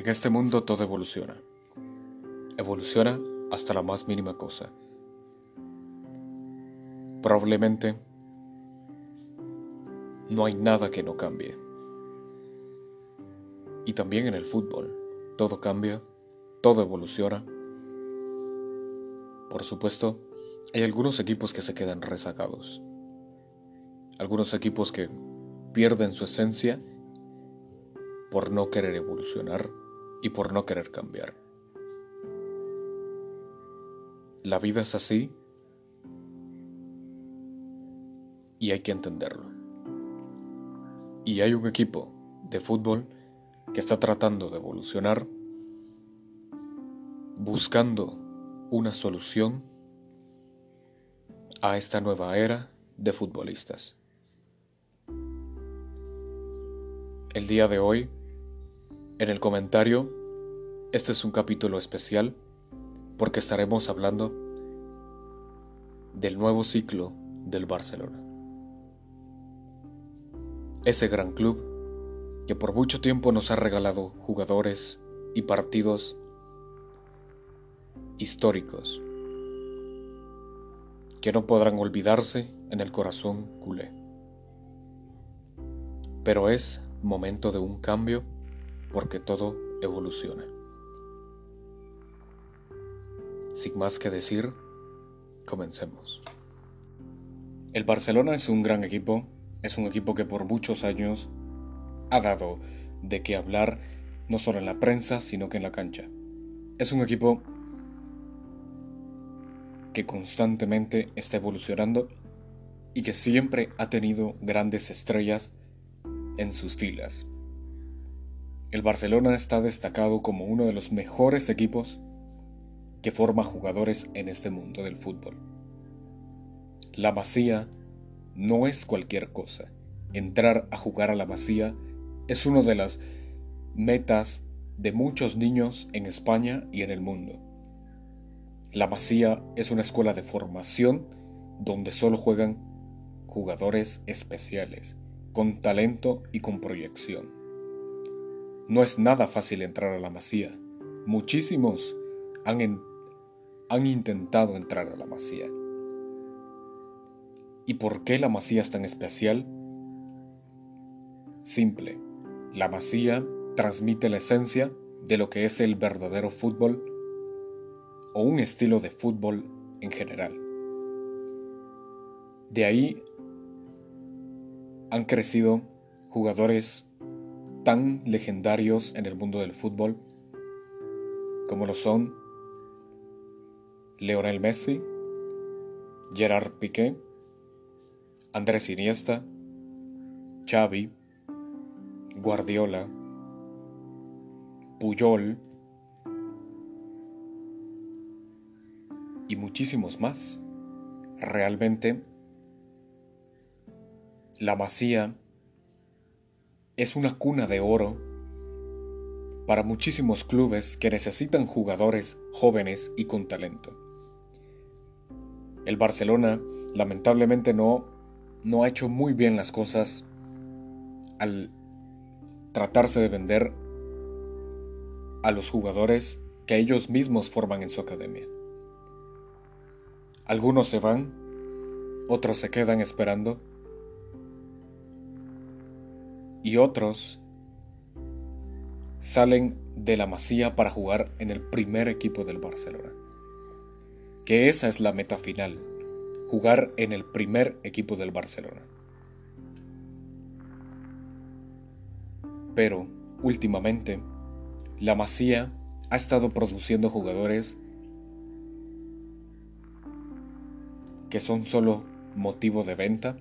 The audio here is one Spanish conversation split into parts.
En este mundo todo evoluciona. Evoluciona hasta la más mínima cosa. Probablemente no hay nada que no cambie. Y también en el fútbol, todo cambia, todo evoluciona. Por supuesto, hay algunos equipos que se quedan rezagados. Algunos equipos que pierden su esencia por no querer evolucionar y por no querer cambiar. La vida es así y hay que entenderlo. Y hay un equipo de fútbol que está tratando de evolucionar, buscando una solución a esta nueva era de futbolistas. El día de hoy en el comentario, este es un capítulo especial porque estaremos hablando del nuevo ciclo del Barcelona. Ese gran club que por mucho tiempo nos ha regalado jugadores y partidos históricos que no podrán olvidarse en el corazón culé. Pero es momento de un cambio porque todo evoluciona. Sin más que decir, comencemos. El Barcelona es un gran equipo, es un equipo que por muchos años ha dado de qué hablar, no solo en la prensa, sino que en la cancha. Es un equipo que constantemente está evolucionando y que siempre ha tenido grandes estrellas en sus filas. El Barcelona está destacado como uno de los mejores equipos que forma jugadores en este mundo del fútbol. La Masía no es cualquier cosa. Entrar a jugar a la Masía es una de las metas de muchos niños en España y en el mundo. La Masía es una escuela de formación donde solo juegan jugadores especiales, con talento y con proyección. No es nada fácil entrar a la masía. Muchísimos han, han intentado entrar a la masía. ¿Y por qué la masía es tan especial? Simple. La masía transmite la esencia de lo que es el verdadero fútbol o un estilo de fútbol en general. De ahí han crecido jugadores tan legendarios en el mundo del fútbol como lo son Leonel Messi, Gerard Piqué, Andrés Iniesta, Xavi, Guardiola, Puyol y muchísimos más. Realmente, la Masía es una cuna de oro para muchísimos clubes que necesitan jugadores jóvenes y con talento. El Barcelona lamentablemente no, no ha hecho muy bien las cosas al tratarse de vender a los jugadores que ellos mismos forman en su academia. Algunos se van, otros se quedan esperando y otros salen de la masía para jugar en el primer equipo del Barcelona. Que esa es la meta final, jugar en el primer equipo del Barcelona. Pero, últimamente, la masía ha estado produciendo jugadores que son solo motivo de venta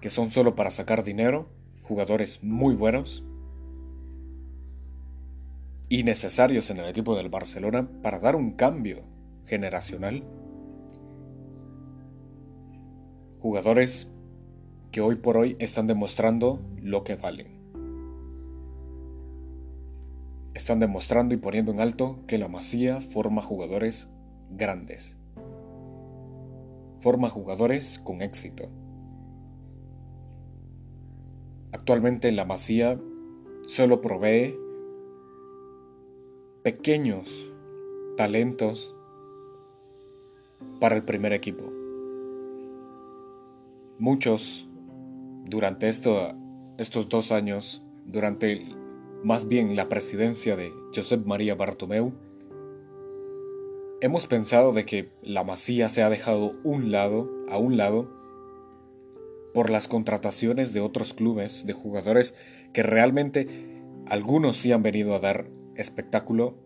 que son solo para sacar dinero, jugadores muy buenos y necesarios en el equipo del Barcelona para dar un cambio generacional. Jugadores que hoy por hoy están demostrando lo que valen. Están demostrando y poniendo en alto que la Masía forma jugadores grandes. Forma jugadores con éxito. Actualmente la Masía solo provee pequeños talentos para el primer equipo. Muchos durante estos dos años, durante más bien la presidencia de Josep María Bartomeu, hemos pensado de que la Masía se ha dejado un lado, a un lado, por las contrataciones de otros clubes, de jugadores que realmente algunos sí han venido a dar espectáculo,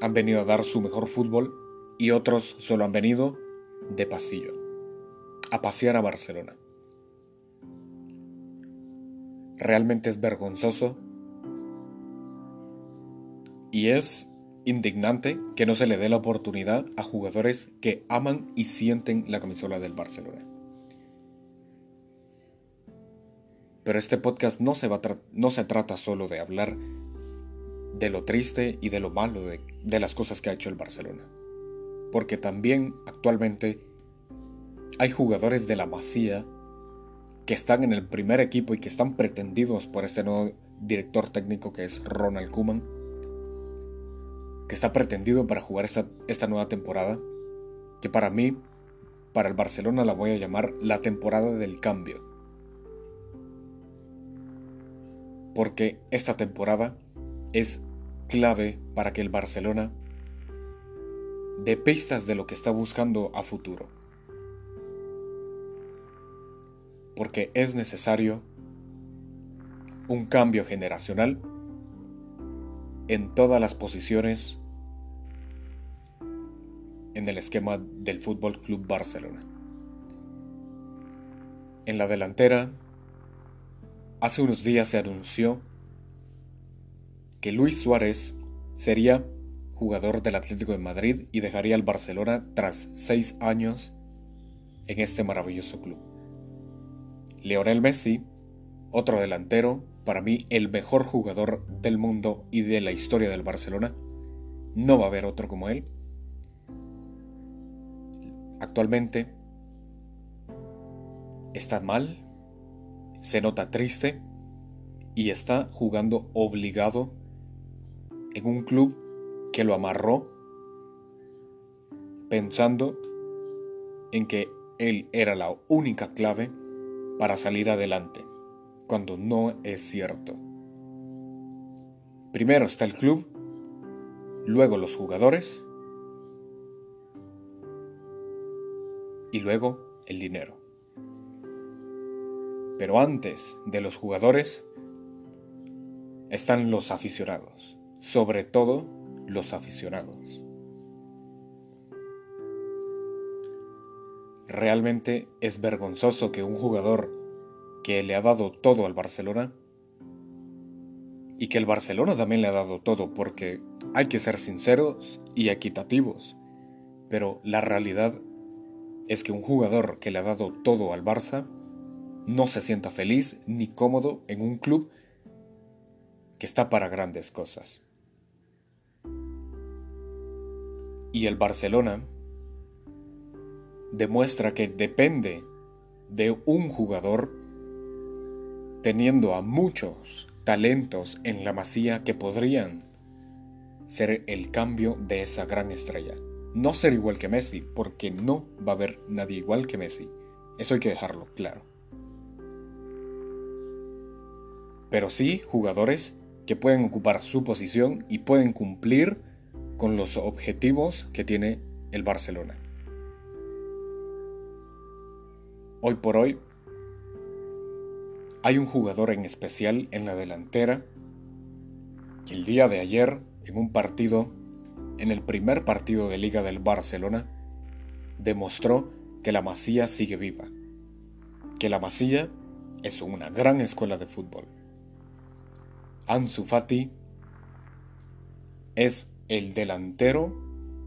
han venido a dar su mejor fútbol y otros solo han venido de pasillo, a pasear a Barcelona. Realmente es vergonzoso y es indignante que no se le dé la oportunidad a jugadores que aman y sienten la camisola del Barcelona. Pero este podcast no se, va no se trata solo de hablar de lo triste y de lo malo de, de las cosas que ha hecho el Barcelona. Porque también actualmente hay jugadores de la Masía que están en el primer equipo y que están pretendidos por este nuevo director técnico que es Ronald Koeman, que está pretendido para jugar esta, esta nueva temporada, que para mí, para el Barcelona la voy a llamar la temporada del cambio. Porque esta temporada es clave para que el Barcelona dé pistas de lo que está buscando a futuro. Porque es necesario un cambio generacional en todas las posiciones en el esquema del Fútbol Club Barcelona. En la delantera, hace unos días se anunció que Luis Suárez sería jugador del Atlético de Madrid y dejaría el Barcelona tras seis años en este maravilloso club. Leonel Messi, otro delantero, para mí el mejor jugador del mundo y de la historia del Barcelona, no va a haber otro como él. Actualmente está mal, se nota triste y está jugando obligado en un club que lo amarró pensando en que él era la única clave para salir adelante, cuando no es cierto. Primero está el club, luego los jugadores y luego el dinero. Pero antes de los jugadores están los aficionados sobre todo los aficionados. Realmente es vergonzoso que un jugador que le ha dado todo al Barcelona y que el Barcelona también le ha dado todo porque hay que ser sinceros y equitativos, pero la realidad es que un jugador que le ha dado todo al Barça no se sienta feliz ni cómodo en un club que está para grandes cosas. Y el Barcelona demuestra que depende de un jugador teniendo a muchos talentos en la masía que podrían ser el cambio de esa gran estrella. No ser igual que Messi, porque no va a haber nadie igual que Messi. Eso hay que dejarlo claro. Pero sí jugadores que pueden ocupar su posición y pueden cumplir con los objetivos que tiene el Barcelona. Hoy por hoy hay un jugador en especial en la delantera que el día de ayer en un partido, en el primer partido de liga del Barcelona, demostró que la Masía sigue viva, que la Masía es una gran escuela de fútbol. Ansu Fati es el delantero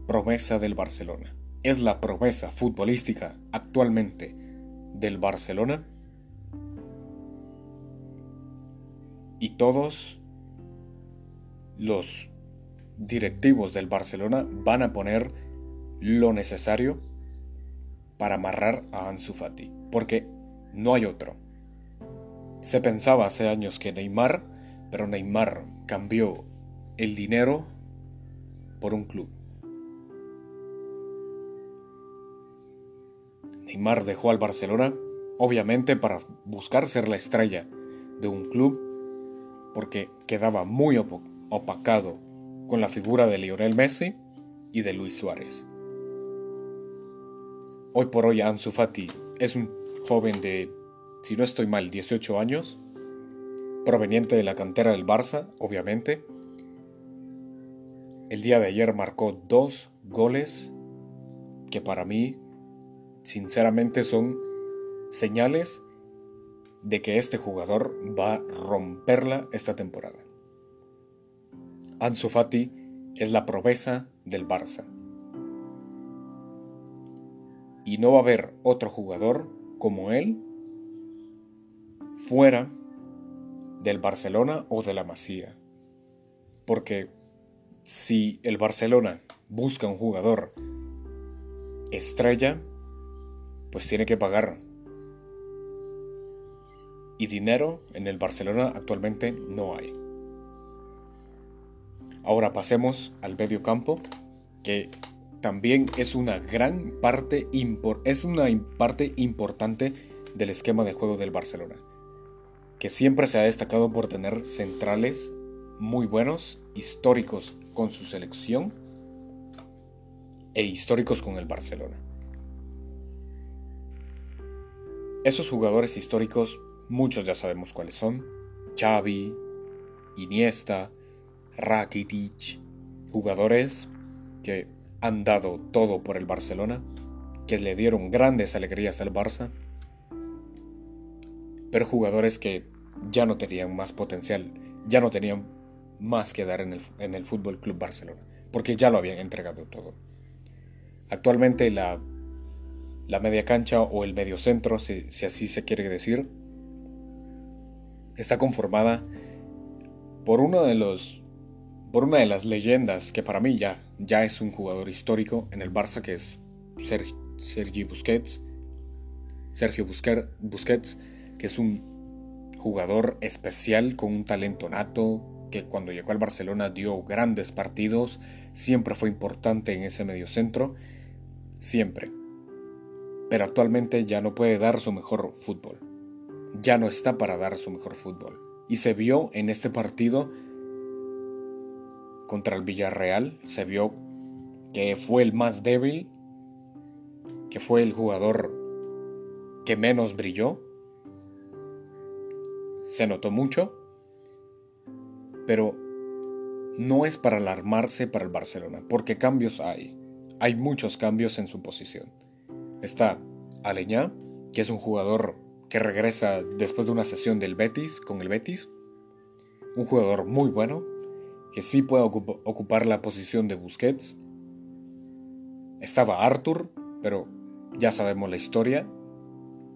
promesa del Barcelona. Es la promesa futbolística actualmente del Barcelona. Y todos los directivos del Barcelona van a poner lo necesario para amarrar a Ansu Fati, porque no hay otro. Se pensaba hace años que Neymar Pero Neymar cambió el dinero por un club. Neymar dejó al Barcelona, obviamente para buscar ser la estrella de un club, porque quedaba muy opacado con la figura de Lionel Messi y de Luis Suárez. Hoy por hoy Ansu Fati es un joven de, si no estoy mal, 18 años, proveniente de la cantera del Barça, obviamente. El día de ayer marcó dos goles que para mí, sinceramente, son señales de que este jugador va a romperla esta temporada. Ansu Fati es la promesa del Barça. Y no va a haber otro jugador como él fuera del Barcelona o de la Masía. Porque si el Barcelona busca un jugador estrella, pues tiene que pagar. Y dinero en el Barcelona actualmente no hay. Ahora pasemos al medio campo, que también es una gran parte, es una parte importante del esquema de juego del Barcelona, que siempre se ha destacado por tener centrales muy buenos, históricos con su selección e históricos con el Barcelona. Esos jugadores históricos, muchos ya sabemos cuáles son. Xavi, Iniesta, Rakitic, jugadores que han dado todo por el Barcelona, que le dieron grandes alegrías al Barça, pero jugadores que ya no tenían más potencial, ya no tenían más que dar en el, en el Fútbol Club Barcelona, porque ya lo habían entregado todo. Actualmente la, la media cancha o el medio centro, si así se quiere decir, está conformada por uno de los por una de las leyendas que para mí ya, ya es un jugador histórico en el Barça, que es Sergio Busquets. Sergio Busquets, que es un jugador especial con un talento nato, que cuando llegó al Barcelona dio grandes partidos, siempre fue importante en ese mediocentro, siempre. Pero actualmente ya no puede dar su mejor fútbol. Ya no está para dar su mejor fútbol. Y se vio en este partido contra el Villarreal se vio que fue el más débil, que fue el jugador que menos brilló. Se notó mucho, pero no es para alarmarse para el Barcelona, porque cambios hay. Hay muchos cambios en su posición. Está Aleñá, que es un jugador que regresa después de una sesión del Betis con el Betis. Un jugador muy bueno, que sí puede ocupar la posición de Busquets. Estaba Arthur, pero ya sabemos la historia.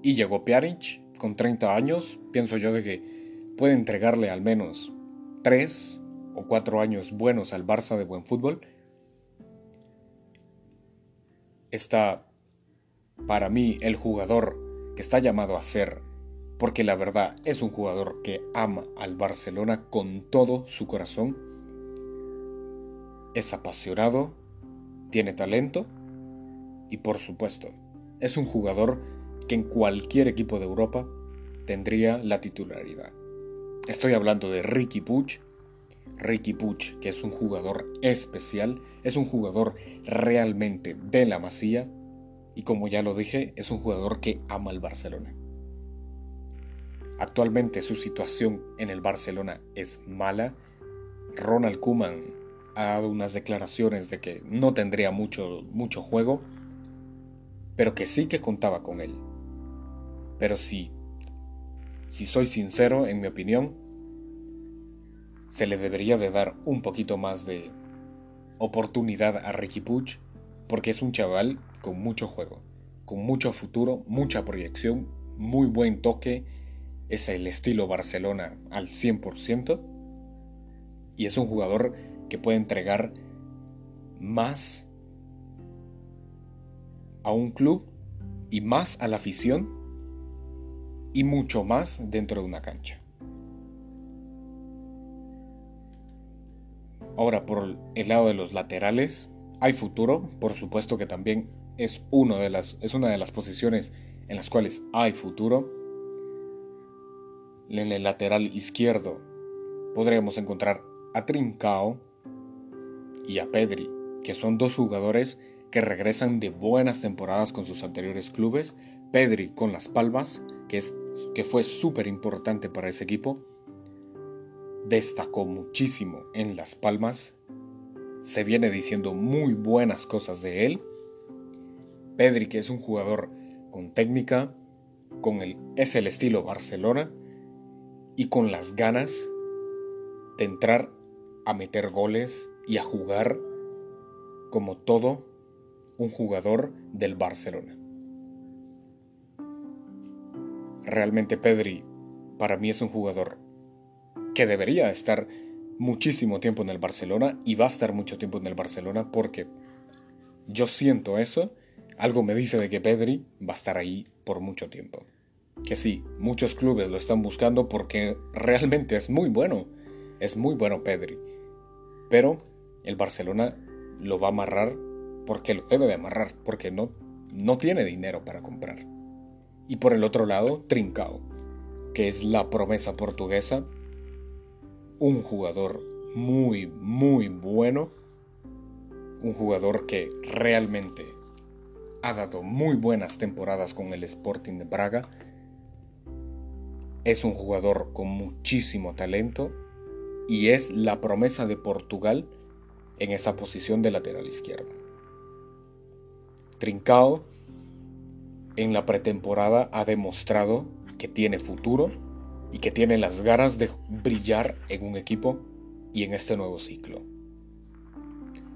Y llegó Pjanic con 30 años. Pienso yo de que puede entregarle al menos 3 o 4 años buenos al Barça de buen fútbol. Está para mí el jugador que está llamado a ser, porque la verdad es un jugador que ama al Barcelona con todo su corazón es apasionado, tiene talento y por supuesto es un jugador que en cualquier equipo de Europa tendría la titularidad. Estoy hablando de Ricky Puch. Ricky Puch, que es un jugador especial, es un jugador realmente de la masía y como ya lo dije, es un jugador que ama al Barcelona. Actualmente su situación en el Barcelona es mala. Ronald Koeman ha dado unas declaraciones de que no tendría mucho, mucho juego, pero que sí que contaba con él. Pero sí, si soy sincero, en mi opinión, se le debería de dar un poquito más de oportunidad a Ricky Puch, porque es un chaval con mucho juego, con mucho futuro, mucha proyección, muy buen toque, es el estilo Barcelona al 100%, y es un jugador que puede entregar más a un club y más a la afición y mucho más dentro de una cancha. Ahora, por el lado de los laterales, hay futuro, por supuesto que también es, uno de las, es una de las posiciones en las cuales hay futuro. En el lateral izquierdo podríamos encontrar a Trincao y a Pedri, que son dos jugadores que regresan de buenas temporadas con sus anteriores clubes. Pedri con Las Palmas, que, es, que fue súper importante para ese equipo. Destacó muchísimo en Las Palmas. Se viene diciendo muy buenas cosas de él. Pedri, que es un jugador con técnica, con el, es el estilo Barcelona y con las ganas de entrar a meter goles y a jugar como todo un jugador del Barcelona. Realmente Pedri para mí es un jugador que debería estar muchísimo tiempo en el Barcelona y va a estar mucho tiempo en el Barcelona porque yo siento eso, algo me dice de que Pedri va a estar ahí por mucho tiempo. Que sí, muchos clubes lo están buscando porque realmente es muy bueno, es muy bueno Pedri. Pero el Barcelona lo va a amarrar porque lo debe de amarrar, porque no, no tiene dinero para comprar. Y por el otro lado, Trincao, que es la promesa portuguesa, un jugador muy, muy bueno, un jugador que realmente ha dado muy buenas temporadas con el Sporting de Braga, es un jugador con muchísimo talento y es la promesa de Portugal en esa posición de lateral izquierdo. Trincao en la pretemporada ha demostrado que tiene futuro y que tiene las ganas de brillar en un equipo y en este nuevo ciclo.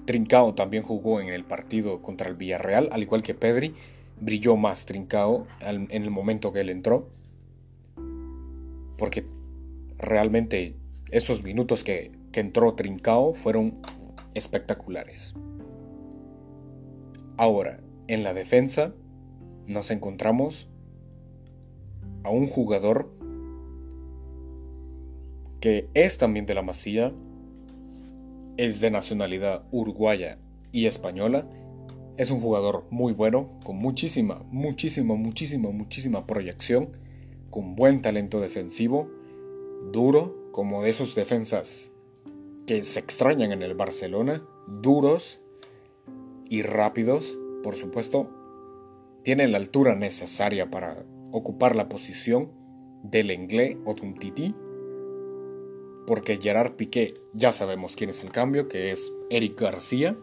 Trincao también jugó en el partido contra el Villarreal, al igual que Pedri, brilló más Trincao en el momento que él entró, porque realmente esos minutos que, que entró Trincao fueron espectaculares. Ahora, en la defensa nos encontramos a un jugador que es también de la Masía, es de nacionalidad uruguaya y española, es un jugador muy bueno, con muchísima, muchísima, muchísima, muchísima proyección, con buen talento defensivo, duro, como de esos defensas que se extrañan en el Barcelona, duros y rápidos, por supuesto, tiene la altura necesaria para ocupar la posición del Inglés o porque Gerard Piqué ya sabemos quién es el cambio, que es Eric García,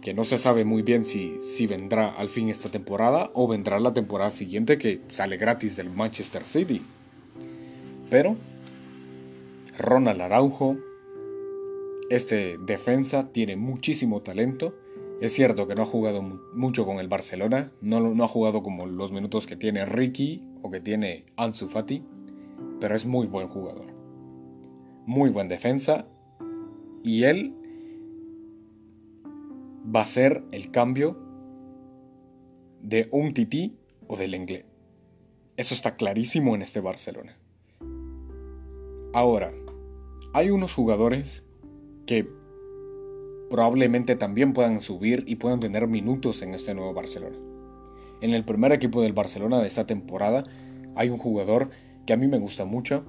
que no se sabe muy bien si, si vendrá al fin esta temporada o vendrá la temporada siguiente que sale gratis del Manchester City. Pero Ronald Araujo, este defensa tiene muchísimo talento es cierto que no ha jugado mucho con el Barcelona, no, no, ha jugado como los minutos que tiene Ricky o que tiene Ansu Fati, pero es muy buen jugador. Muy buen defensa y él va a ser el cambio de un tití o del inglés. Eso está clarísimo en este Barcelona. Ahora, hay unos jugadores que probablemente también puedan subir y puedan tener minutos en este nuevo Barcelona. En el primer equipo del Barcelona de esta temporada hay un jugador que a mí me gusta mucho,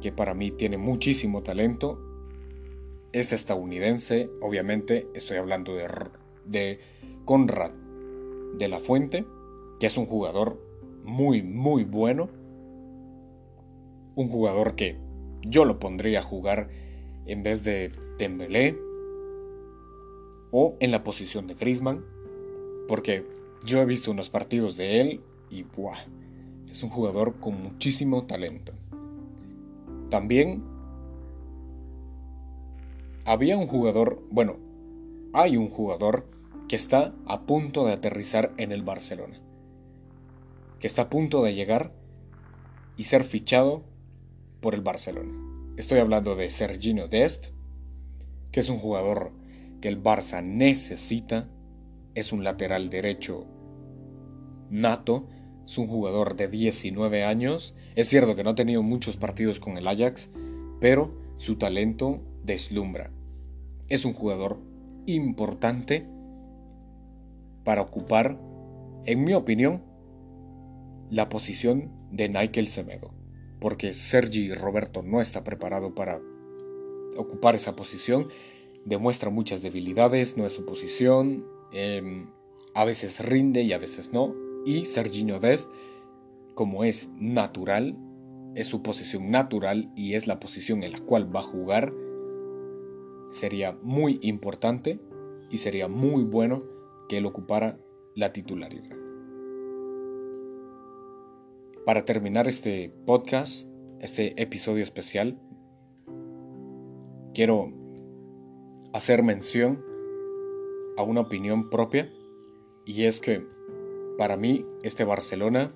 que para mí tiene muchísimo talento. Es estadounidense, obviamente estoy hablando de, de Conrad de la Fuente, que es un jugador muy, muy bueno. Un jugador que yo lo pondría a jugar en vez de Dembélé o en la posición de Griezmann, porque yo he visto unos partidos de él y ¡buah! es un jugador con muchísimo talento. También había un jugador, bueno, hay un jugador que está a punto de aterrizar en el Barcelona, que está a punto de llegar y ser fichado por el Barcelona. Estoy hablando de Sergino Dest, que es un jugador que el Barça necesita. Es un lateral derecho nato. Es un jugador de 19 años. Es cierto que no ha tenido muchos partidos con el Ajax, pero su talento deslumbra. es un jugador importante para ocupar, en mi opinión, la posición de Nigel Semedo, porque Sergi Roberto no está preparado para ocupar esa posición, demuestra muchas debilidades, no es su posición, em, a veces rinde y a veces no, y Serginho Dest, como es natural, es su posición natural y es la posición en la cual va a jugar, sería muy importante y sería muy bueno que él ocupara la titularidad. Para terminar este podcast, este episodio especial, quiero hacer mención a una opinión propia y es que para mí este Barcelona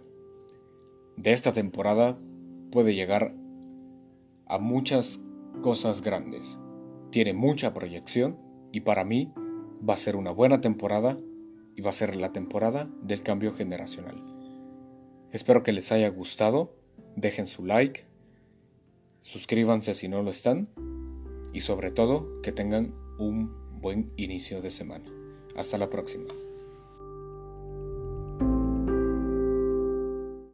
de esta temporada puede llegar a muchas cosas grandes. Tiene mucha proyección y para mí va a ser una buena temporada y va a ser la temporada del cambio generacional. Espero que les haya gustado, dejen su like, suscríbanse si no lo están y sobre todo que tengan un buen inicio de semana. Hasta la próxima.